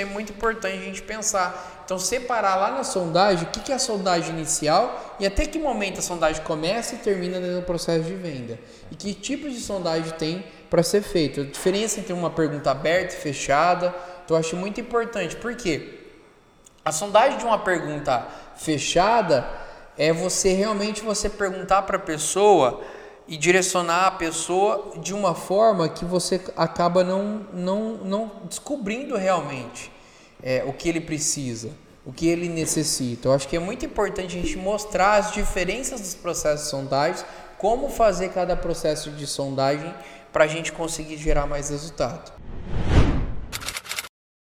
é muito importante a gente pensar. Então, separar lá na sondagem o que é a sondagem inicial e até que momento a sondagem começa e termina no processo de venda. E que tipo de sondagem tem para ser feito. A diferença entre uma pergunta aberta e fechada. Então, eu acho muito importante. Por quê? A sondagem de uma pergunta fechada é você realmente você perguntar para a pessoa e direcionar a pessoa de uma forma que você acaba não, não, não descobrindo realmente é, o que ele precisa, o que ele necessita. Eu acho que é muito importante a gente mostrar as diferenças dos processos de sondagem, como fazer cada processo de sondagem para a gente conseguir gerar mais resultado.